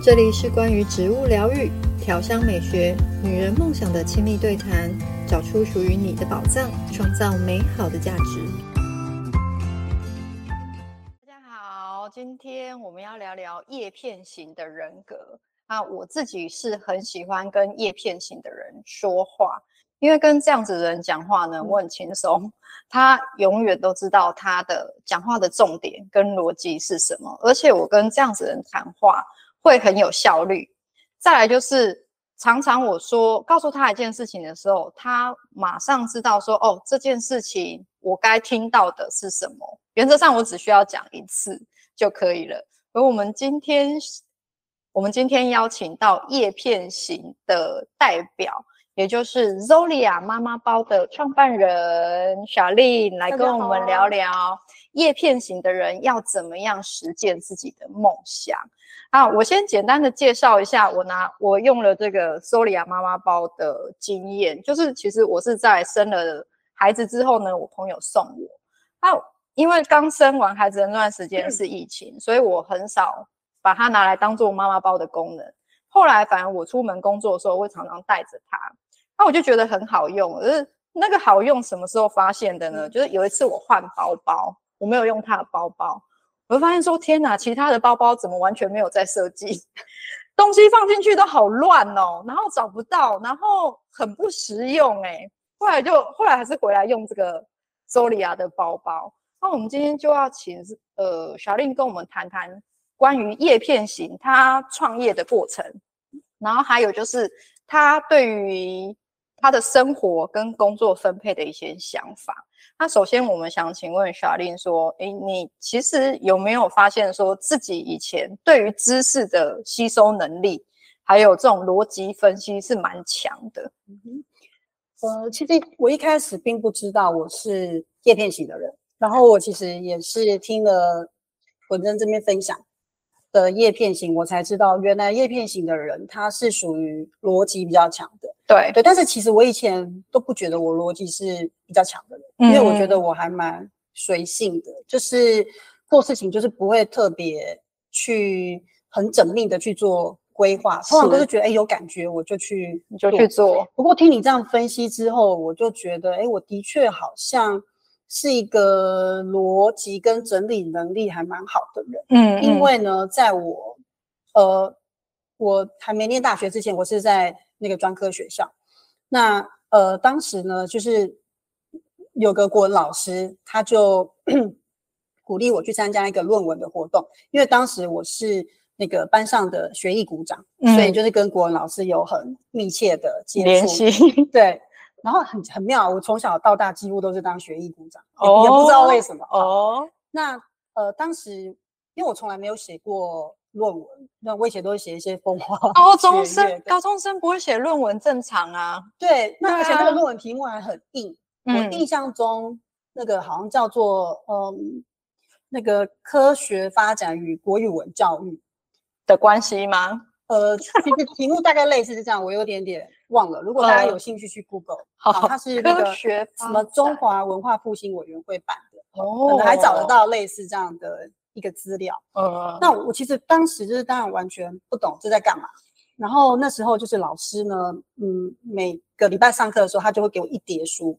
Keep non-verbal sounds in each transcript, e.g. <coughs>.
这里是关于植物疗愈、调香美学、女人梦想的亲密对谈，找出属于你的宝藏，创造美好的价值。大家好，今天我们要聊聊叶片型的人格。啊，我自己是很喜欢跟叶片型的人说话，因为跟这样子的人讲话呢，我很轻松。他永远都知道他的讲话的重点跟逻辑是什么，而且我跟这样子的人谈话。会很有效率。再来就是，常常我说告诉他一件事情的时候，他马上知道说，哦，这件事情我该听到的是什么。原则上，我只需要讲一次就可以了。而我们今天，我们今天邀请到叶片型的代表，也就是 Zolia 妈妈包的创办人 Charlene 来跟我们聊聊叶片型的人要怎么样实践自己的梦想。啊，我先简单的介绍一下，我拿我用了这个 Solia 妈妈包的经验，就是其实我是在生了孩子之后呢，我朋友送我。那、啊、因为刚生完孩子的那段时间是疫情，嗯、所以我很少把它拿来当做妈妈包的功能。后来反正我出门工作的时候，我会常常带着它，那、啊、我就觉得很好用。可是那个好用什么时候发现的呢？嗯、就是有一次我换包包，我没有用他的包包。我就发现说，天哪，其他的包包怎么完全没有在设计？<laughs> 东西放进去都好乱哦，然后找不到，然后很不实用哎。后来就后来还是回来用这个 Zolia 的包包。那我们今天就要请呃小令跟我们谈谈关于叶片型他创业的过程，然后还有就是他对于他的生活跟工作分配的一些想法。那首先，我们想请问 Charlene 说，诶，你其实有没有发现说自己以前对于知识的吸收能力，还有这种逻辑分析是蛮强的？嗯，呃，其实我一开始并不知道我是叶片型的人，然后我其实也是听了文珍这边分享的叶片型，我才知道原来叶片型的人他是属于逻辑比较强的。对对，但是其实我以前都不觉得我逻辑是比较强的人，嗯、因为我觉得我还蛮随性的，就是做事情就是不会特别去很缜密的去做规划，通常都是觉得哎有感觉我就去你就去做。不过听你这样分析之后，我就觉得哎，我的确好像是一个逻辑跟整理能力还蛮好的人。嗯，因为呢，在我呃我还没念大学之前，我是在。那个专科学校，那呃，当时呢，就是有个国文老师，他就 <coughs> 鼓励我去参加一个论文的活动，因为当时我是那个班上的学艺股长，嗯、所以就是跟国文老师有很密切的接触联系。<laughs> 对，然后很很妙，我从小到大几乎都是当学艺股长，哦、也不知道为什么哦。那呃，当时因为我从来没有写过。论文，那我以前都会写一些风花。高 <laughs> 中生，高中生不会写论文，正常啊。对，那而且那个论文题目还很硬。啊、我印象中，那个好像叫做嗯，那个科学发展与国语文教育的关系吗？呃，其实题目大概类似是这样，我有点点忘了。如果大家有兴趣去 Google，、呃、好，它是那个什么中华文化复兴委员会版的，哦，可能还找得到类似这样的。一个资料，呃，那我其实当时就是当然完全不懂这在干嘛。然后那时候就是老师呢，嗯，每个礼拜上课的时候，他就会给我一叠书，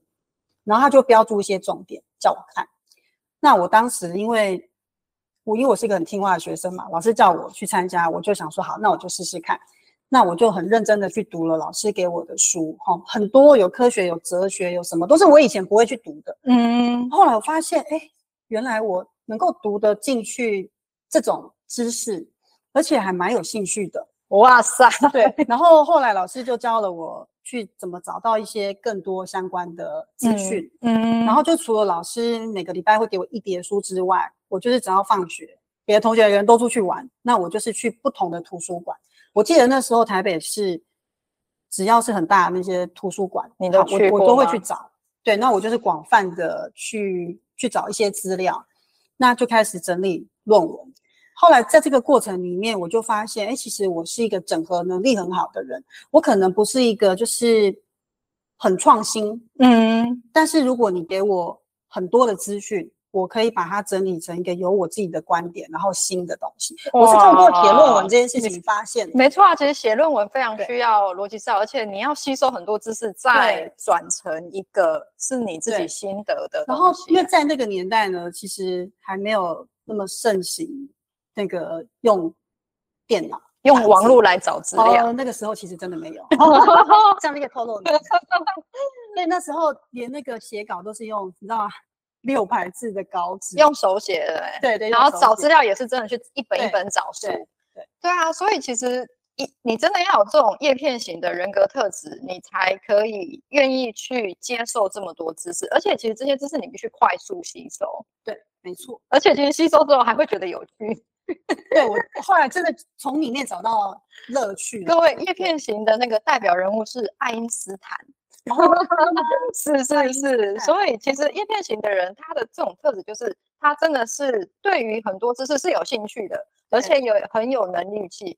然后他就标注一些重点叫我看。那我当时因为我因为我是一个很听话的学生嘛，老师叫我去参加，我就想说好，那我就试试看。那我就很认真的去读了老师给我的书，哈，很多有科学、有哲学、有什么，都是我以前不会去读的。嗯，后来我发现，哎，原来我。能够读得进去这种知识，而且还蛮有兴趣的。哇塞，<laughs> 对。然后后来老师就教了我去怎么找到一些更多相关的资讯。嗯。嗯，然后就除了老师每个礼拜会给我一叠书之外，我就是只要放学，别的同学人都出去玩，那我就是去不同的图书馆。我记得那时候台北市只要是很大的那些图书馆，你都去，我，我都会去找。对，那我就是广泛的去去找一些资料。那就开始整理论文，后来在这个过程里面，我就发现，哎，其实我是一个整合能力很好的人。我可能不是一个就是很创新，嗯，但是如果你给我很多的资讯，我可以把它整理成一个有我自己的观点，然后新的东西。我是通过写论文这件事情发现的。没错啊，其实写论文非常需要逻辑思考，而且你要吸收很多知识，再转成一个是你自己心得的。然后，因为在那个年代呢，其实还没有那么盛行那个用电脑、<laughs> 用网络来找资料。哦，那个时候其实真的没有。<laughs> 这样你可以透露。<laughs> 所以那时候连那个写稿都是用，你知道吗？六排字的稿纸，用手写的，对对。然后找资料也是真的去一本一本找书，对对啊。所以其实一你真的要有这种叶片型的人格特质，你才可以愿意去接受这么多知识。而且其实这些知识你必须快速吸收，对，没错。而且其实吸收之后还会觉得有趣。对，我后来真的从里面找到乐趣。各位，叶片型的那个代表人物是爱因斯坦。<laughs> 是是是，所以其实叶片型的人，他的这种特质就是，他真的是对于很多知识是有兴趣的，而且有很有能力去，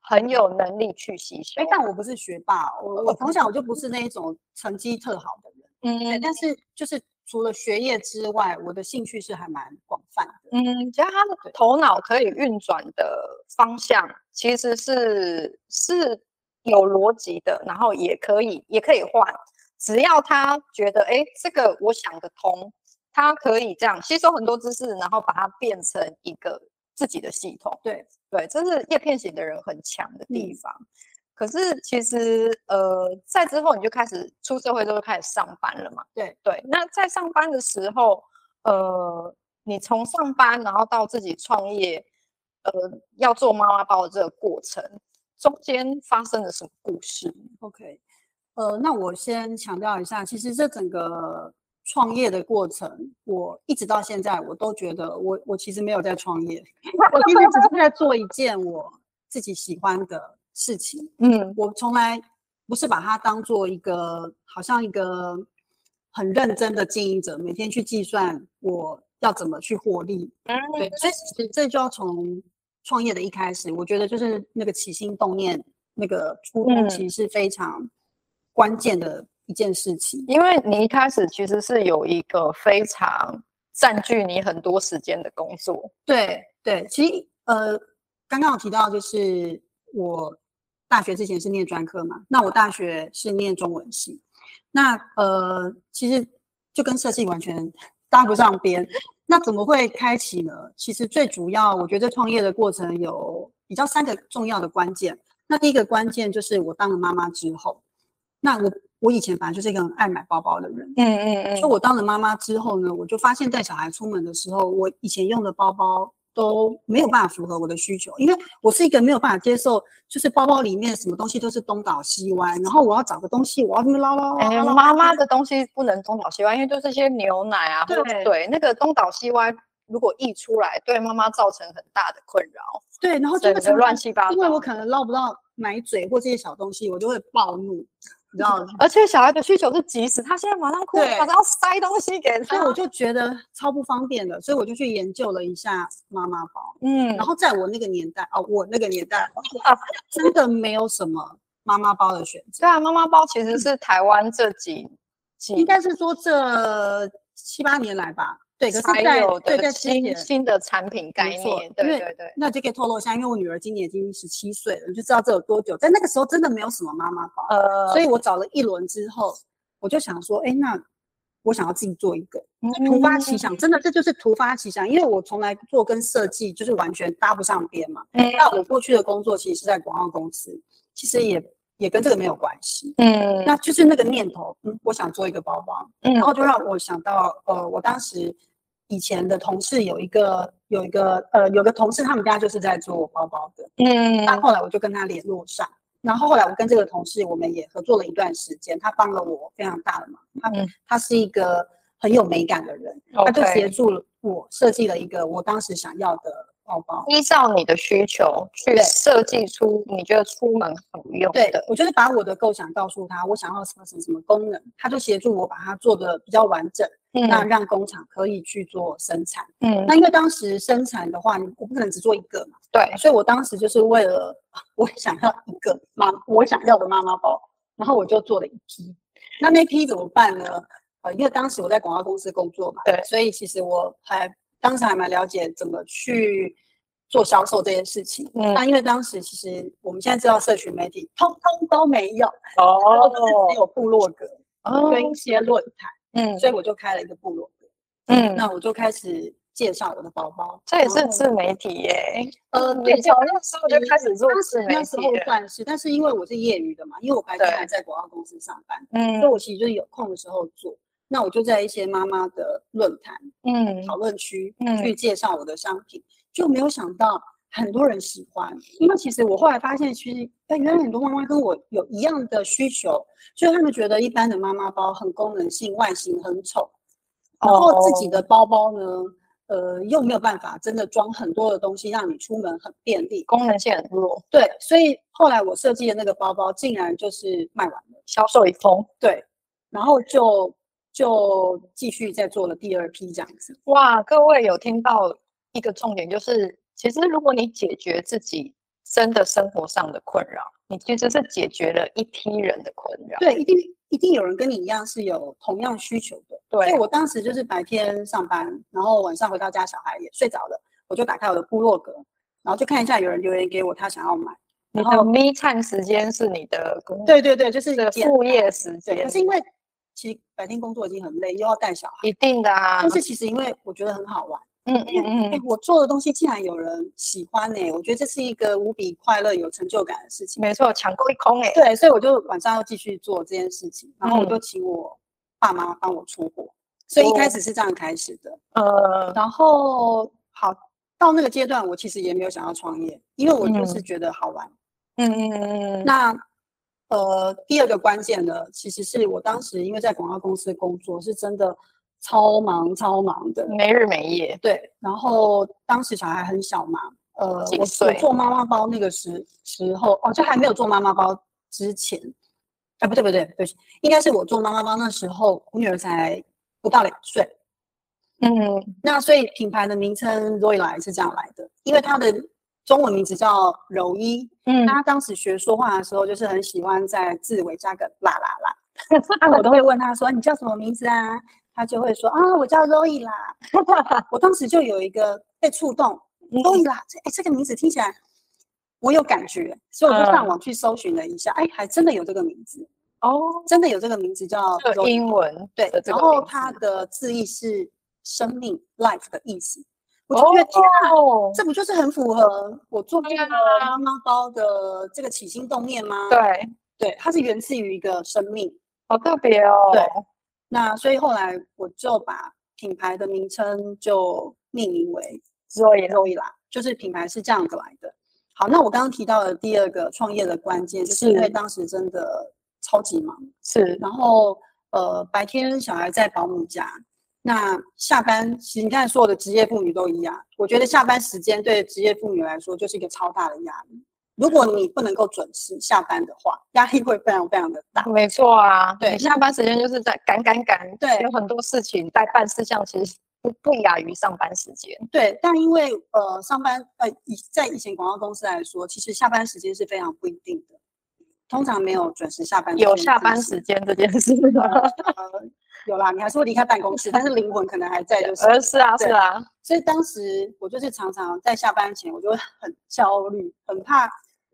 很有能力去吸收。哎，但我不是学霸，我我从小我就不是那一种成绩特好的人，嗯，但是就是除了学业之外，我的兴趣是还蛮广泛的，嗯，只要他的头脑可以运转的方向，其实是是。有逻辑的，然后也可以，也可以换，只要他觉得，哎，这个我想得通，他可以这样吸收很多知识，然后把它变成一个自己的系统。对对，这是叶片型的人很强的地方。嗯、可是其实，呃，在之后你就开始出社会之后就开始上班了嘛？对对。那在上班的时候，呃，你从上班然后到自己创业，呃，要做妈妈包的这个过程。中间发生了什么故事？OK，呃，那我先强调一下，其实这整个创业的过程，我一直到现在，我都觉得我我其实没有在创业，我其实只是在做一件我自己喜欢的事情。嗯，我从来不是把它当做一个好像一个很认真的经营者，每天去计算我要怎么去获利。嗯，对，所以其实这就要从。创业的一开始，我觉得就是那个起心动念，那个初衷其实是非常关键的一件事情。嗯，因为你一开始其实是有一个非常占据你很多时间的工作。对对，其实呃，刚刚有提到就是我大学之前是念专科嘛，那我大学是念中文系，那呃，其实就跟设计完全搭不上边。那怎么会开启呢？其实最主要，我觉得创业的过程有比较三个重要的关键。那第一个关键就是我当了妈妈之后，那我我以前本来就是一个很爱买包包的人，嗯嗯嗯。所以我当了妈妈之后呢，我就发现带小孩出门的时候，我以前用的包包都没有办法符合我的需求，因为我是一个没有办法接受，就是包包里面什么东西都是东倒西歪，然后我要找个东西，我要这么捞捞。哎，妈妈的东西不能东倒西歪，因为就是些牛奶啊，对对，那个东倒西歪如果溢出来，对妈妈造成很大的困扰。对，然后整个乱七八糟，因为我可能捞不到奶嘴或这些小东西，我就会暴怒。你知道，而且小孩的需求是即时，他现在马上哭，马上要塞东西给他，所以我就觉得超不方便的，所以我就去研究了一下妈妈包。嗯，然后在我那个年代，哦，我那个年代 <laughs> 真的没有什么妈妈包的选择。对啊，妈妈包其实是台湾这几几，应该是说这七八年来吧。对，可是在对在新新的产品概念，对对对，那就可以透露一下，因为我女儿今年已经十七岁了，你就知道这有多久。在那个时候真的没有什么妈妈包，呃，所以我找了一轮之后，我就想说，哎，那我想要自己做一个，突发奇想，真的这就是突发奇想，因为我从来做跟设计就是完全搭不上边嘛。那我过去的工作其实是在广告公司，其实也也跟这个没有关系。嗯，那就是那个念头，嗯，我想做一个包包，然后就让我想到，呃，我当时。以前的同事有一个有一个呃有个同事，他们家就是在做包包的，嗯，那后来我就跟他联络上，然后后来我跟这个同事我们也合作了一段时间，他帮了我非常大的忙，他、嗯、他是一个很有美感的人，他就协助我设计了一个我当时想要的。包包依照你的需求去设计出你觉得出门好用的。对，我就是把我的构想告诉他，我想要什么什么什么功能，他就协助我把它做的比较完整，嗯、那让工厂可以去做生产。嗯，那因为当时生产的话，我不可能只做一个嘛。对，所以我当时就是为了我想要一个妈我想要的妈妈包，然后我就做了一批。那那批怎么办呢？呃，因为当时我在广告公司工作嘛，对，所以其实我还当时还蛮了解怎么去做销售这件事情。嗯，那因为当时其实我们现在知道社群媒体通通都没有哦，只有部落格跟一些论坛，嗯，所以我就开了一个部落格，嗯，那我就开始。介绍我的包包，这也是自媒体耶。呃，对，从那时候就开始做自媒体，那时候算是，但是因为我是业余的嘛，因为我白天还在广告公司上班，嗯，所以我其实就是有空的时候做。那我就在一些妈妈的论坛，嗯，讨论区，嗯，去介绍我的商品，就没有想到很多人喜欢。因为其实我后来发现，其实哎，原来很多妈妈跟我有一样的需求，所以他们觉得一般的妈妈包很功能性，外形很丑，然后自己的包包呢。呃，又没有办法真的装很多的东西，让你出门很便利，功能性很弱。对，所以后来我设计的那个包包竟然就是卖完了，销售一空。对，然后就就继续再做了第二批这样子。哇，各位有听到一个重点，就是其实如果你解决自己真的生活上的困扰，你其实是解决了一批人的困扰。对，一定。一定有人跟你一样是有同样需求的，对。所以我当时就是白天上班，然后晚上回到家，小孩也睡着了，我就打开我的部落格，然后就看一下有人留言给我，他想要买。然后 me time 时间是你的工，对对对，就是的副业时间。可是因为其实白天工作已经很累，又要带小孩，一定的啊。但是其实因为我觉得很好玩。嗯嗯嗯，我做的东西竟然有人喜欢呢、欸，我觉得这是一个无比快乐、有成就感的事情。没错，抢购一空哎、欸。对，所以我就晚上要继续做这件事情，然后我就请我爸妈帮我出货，嗯、所以一开始是这样开始的。呃，然后好到那个阶段，我其实也没有想要创业，因为我就是觉得好玩。嗯嗯嗯嗯。那呃，第二个关键呢，其实是我当时因为在广告公司工作，是真的。超忙超忙的，没日没夜。对，然后当时小孩很小嘛，呃，我我做妈妈包那个时时候，哦，就还没有做妈妈包之前，哎，不对不对不，对，应该是我做妈妈包那时候，我女儿才不到两岁。嗯，那所以品牌的名称 Zoila 是这样来的，因为它的中文名字叫柔一。嗯，他当时学说话的时候，就是很喜欢在字尾加个啦啦啦，<laughs> 那我都会问他说：“你叫什么名字啊？”他就会说啊，我叫 Zoe 啦。我当时就有一个被触动，Zoe 啦，哎，这个名字听起来我有感觉，所以我就上网去搜寻了一下，哎，还真的有这个名字哦，真的有这个名字叫英文对，然后它的字义是生命 life 的意思。我就觉得天啊，这不就是很符合我做这个妈妈包的这个起心动念吗？对对，它是源自于一个生命，好特别哦。对。那所以后来我就把品牌的名称就命名为 Zoe Zoe 啦就是品牌是这样子来的。好，那我刚刚提到的第二个创业的关键，就是因为当时真的超级忙，是。然后呃，白天小孩在保姆家，那下班其实你看所有的职业妇女都一样，我觉得下班时间对职业妇女来说就是一个超大的压力。如果你不能够准时下班的话，压力会非常非常的大。没错啊，对，下班时间就是在赶赶赶，对，有很多事情在办事项，其实不不亚于上班时间。对，但因为呃，上班呃以在以前广告公司来说，其实下班时间是非常不一定的，通常没有准时下班。有下班时间这件事 <laughs> 有啦，你还是会离开办公室，但是灵魂可能还在，就是。呃，是啊，是啊。所以当时我就是常常在下班前，我就会很焦虑，很怕。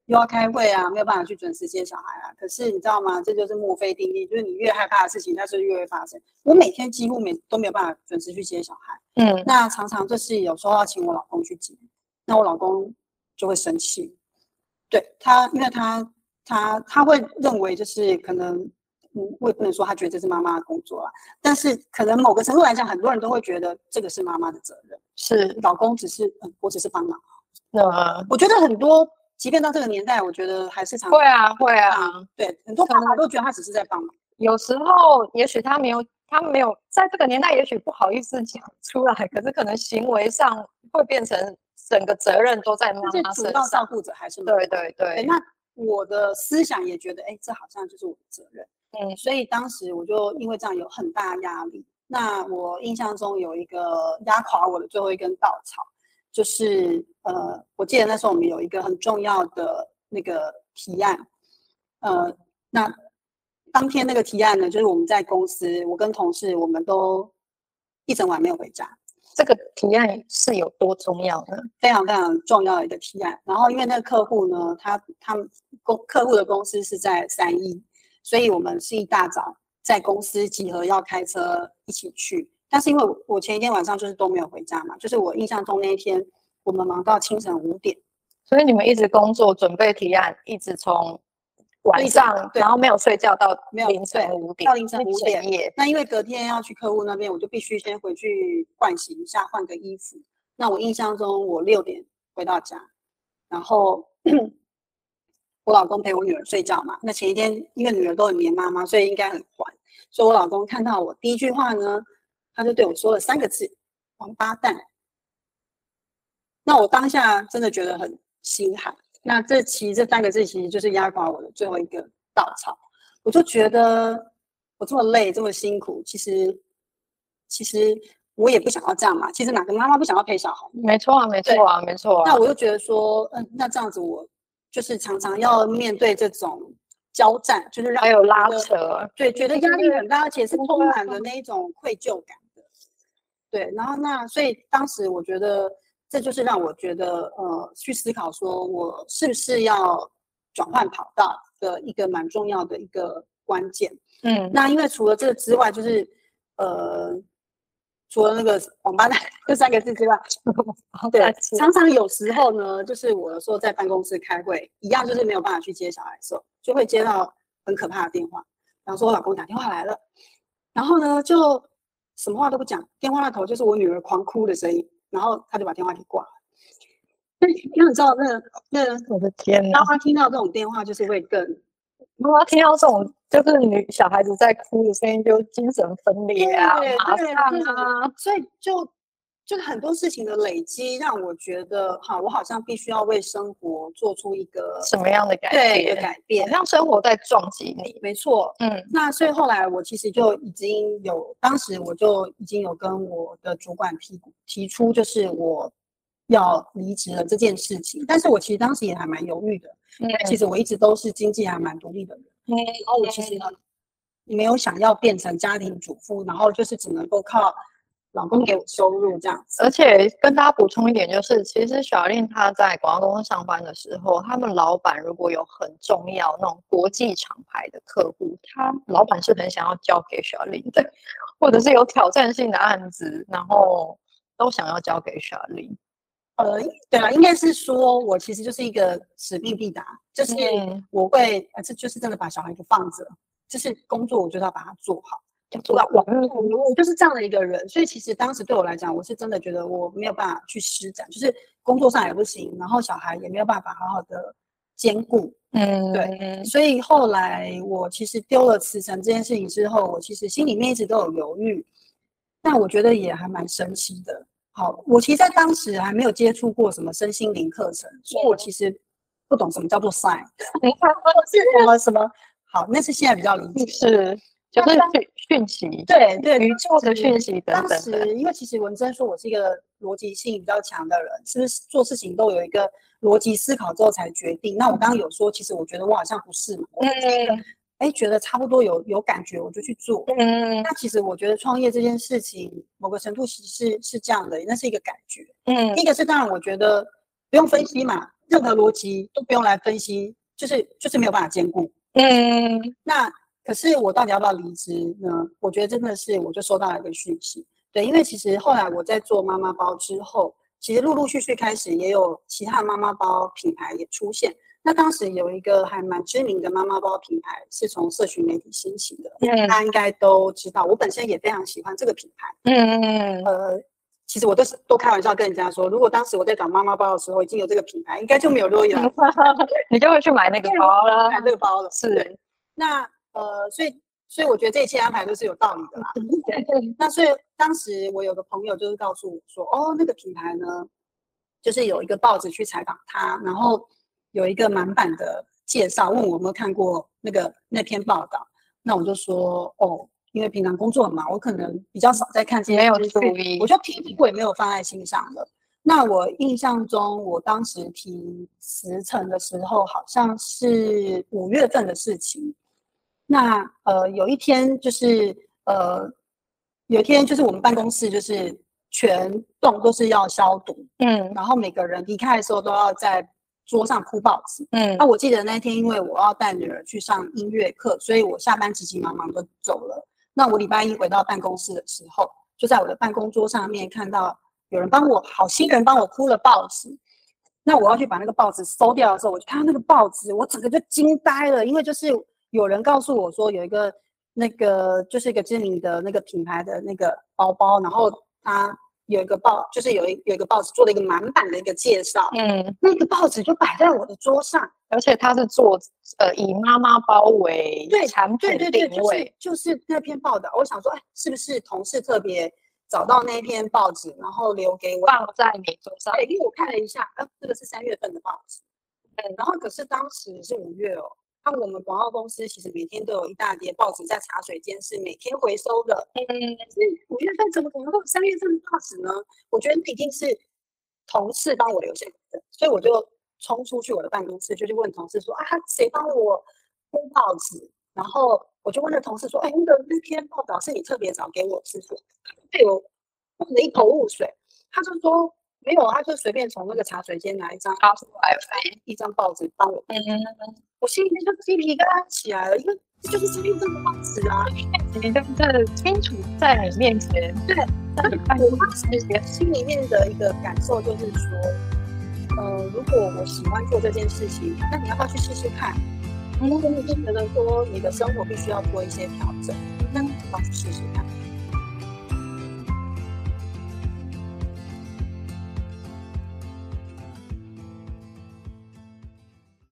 又要开会啊，没有办法去准时接小孩啊。可是你知道吗？这就是墨菲定律，就是你越害怕的事情，它是越会发生。我每天几乎每都没有办法准时去接小孩，嗯，那常常就是有时候要请我老公去接，那我老公就会生气，对他，因为他他他会认为就是可能，嗯，我也不能说他觉得这是妈妈的工作啊，但是可能某个程度来讲，很多人都会觉得这个是妈妈的责任，是老公只是嗯，我只是帮忙。那我觉得很多。即便到这个年代，我觉得还是常会啊，会啊，对，很多爸爸都觉得他只是在帮忙。有时候，也许他没有，他没有在这个年代，也许不好意思讲出来，可是可能行为上会变成整个责任都在妈妈身上。主要照顾者还是对对，对。那我的思想也觉得，哎，这好像就是我的责任。嗯，所以当时我就因为这样有很大压力。那我印象中有一个压垮我的最后一根稻草。就是呃，我记得那时候我们有一个很重要的那个提案，呃，那当天那个提案呢，就是我们在公司，我跟同事我们都一整晚没有回家。这个提案是有多重要呢？非常非常重要的一个提案。然后因为那个客户呢，他他们公客户的公司是在三义，所以我们是一大早在公司集合，要开车一起去。但是因为我前一天晚上就是都没有回家嘛，就是我印象中那一天我们忙到清晨五点，所以你们一直工作准备提案，一直从。晚上，然后没有睡觉到凌晨五点，到凌晨五点。那因为隔天要去客户那边，我就必须先回去换洗一下，换个衣服。那我印象中，我六点回到家，然后我老公陪我女儿睡觉嘛。那前一天因为女儿都很黏妈妈，所以应该很烦。所以我老公看到我第一句话呢，他就对我说了三个字：“王八蛋。”那我当下真的觉得很心寒。那这其实这三个字其实就是压垮我的最后一个稻草。我就觉得我这么累这么辛苦，其实其实我也不想要这样嘛。其实哪个妈妈不想要陪小孩？没错啊，没错啊，没错啊。那我就觉得说，嗯，那这样子我就是常常要面对这种交战，就是让还有拉扯，对，觉得压力很大，而且是充满了那一种愧疚感的。对，然后那所以当时我觉得。这就是让我觉得，呃，去思考说我是不是要转换跑道的一个蛮重要的一个关键。嗯，那因为除了这个之外，就是呃，除了那个王八蛋这三个字之外，<laughs> 对，常常有时候呢，就是我有时候在办公室开会，一样就是没有办法去接小孩的时候，就会接到很可怕的电话，比方说我老公打电话来了，然后呢就什么话都不讲，电话那头就是我女儿狂哭的声音。然后他就把电话给挂了。<laughs> 因为你知道，那那我的天呐，当他听到这种电话，就是会更，如果他听到这种就是女小孩子在哭的声音，就精神分裂啊，马上啊，所以就。就是很多事情的累积，让我觉得哈，我好像必须要为生活做出一个什么样的改变？对，改变，让生活在撞击你。没错，嗯。那所以后来我其实就已经有，当时我就已经有跟我的主管提提出，就是我要离职了这件事情。但是我其实当时也还蛮犹豫的，因为其实我一直都是经济还蛮独立的人。嗯。然后我其实没有想要变成家庭主妇，然后就是只能够靠。老公给我收入这样子，而且跟大家补充一点，就是其实小玲她在广告公司上班的时候，他们老板如果有很重要那种国际厂牌的客户，他老板是很想要交给小玲的，或者是有挑战性的案子，然后都想要交给小玲。呃，对啊，应该是说我其实就是一个使命必达，就是我会，呃，这就是真的把小孩给放着，就是工作我就要把它做好。做到我就是这样的一个人，所以其实当时对我来讲，我是真的觉得我没有办法去施展，就是工作上也不行，然后小孩也没有办法好好的兼顾，嗯，对，所以后来我其实丢了辞呈这件事情之后，我其实心里面一直都有犹豫，但我觉得也还蛮神奇的。好，我其实在当时还没有接触过什么身心灵课程，所以我其实不懂什么叫做 sign，<laughs> 是什么什么？好，那是现在比较理解是。就是讯讯息，对对，宇宙的讯息等等。当时因为其实文珍说我是一个逻辑性比较强的人，是不是做事情都有一个逻辑思考之后才决定？那我刚刚有说，其实我觉得我好像不是嘛。嗯。哎，觉得差不多有有感觉，我就去做。嗯。那其实我觉得创业这件事情，某个程度其实是是这样的，那是一个感觉。嗯。一个是当然，我觉得不用分析嘛，任何逻辑都不用来分析，就是就是没有办法兼顾。嗯。那。可是我到底要不要离职呢？我觉得真的是，我就收到了一个讯息，对，因为其实后来我在做妈妈包之后，其实陆陆续续开始也有其他妈妈包品牌也出现。那当时有一个还蛮知名的妈妈包品牌是从社群媒体兴起的，嗯，大家应该都知道。我本身也非常喜欢这个品牌，嗯嗯呃，其实我都是都开玩笑跟人家说，如果当时我在找妈妈包的时候已经有这个品牌，应该就没有洛伊了，<laughs> 你就会去买那个包了，<laughs> 买这个包了，是，那。呃，所以，所以我觉得这一切安排都是有道理的啦。<laughs> 对，那所以当时我有个朋友就是告诉我说，哦，那个品牌呢，就是有一个报纸去采访他，然后有一个满版的介绍，问我有没有看过那个那篇报道。那我就说，哦，因为平常工作很忙，我可能比较少在看这些，没有注意，我就提过也没有放在心上了。那我印象中，我当时提辞呈的时候，好像是五月份的事情。那呃有一天就是呃有一天就是我们办公室就是全栋都是要消毒，嗯，然后每个人离开的时候都要在桌上铺报纸，嗯，那我记得那天因为我要带女儿去上音乐课，所以我下班急急忙忙的走了。那我礼拜一回到办公室的时候，就在我的办公桌上面看到有人帮我好心人帮我铺了报纸。那我要去把那个报纸收掉的时候，我就看到那个报纸，我整个就惊呆了，因为就是有人告诉我说有一个那个就是一个知名的那个品牌的那个包包，然后它有一个报，就是有一有一个报纸做了一个满版的一个介绍，嗯，那个报纸就摆在我的桌上，而且它是做呃以妈妈包为对产品定位，对对对，就是就是那篇报道，我想说，哎，是不是同事特别？找到那篇报纸，然后留给我放在你桌上。对，因为我看了一下，啊，这个是三月份的报纸。嗯，然后可是当时是五月哦。那我们广告公司其实每天都有一大叠报纸在茶水间是每天回收的。嗯，所以五月份怎么可能会有三月份的报纸呢？我觉得那一定是同事帮我留下来的，所以我就冲出去我的办公室，就去问同事说啊，谁帮我铺报纸？然后我就问那同事说：“哎，那个那篇报道是你特别早给我是不是？”他有问的一头雾水，他就说：“没有，他就随便从那个茶水间拿一张拿出来，一张报纸帮我。”嗯，我心里面就鸡皮疙瘩起来了，因为这就是三月份的报纸啊，你的的清楚在你面前。对，我当时心里面的一个感受就是说，呃，如果我喜欢做这件事情，那你要不要去试试看？如果你就觉得说你的生活必须要做一些调整，那你要去试试看。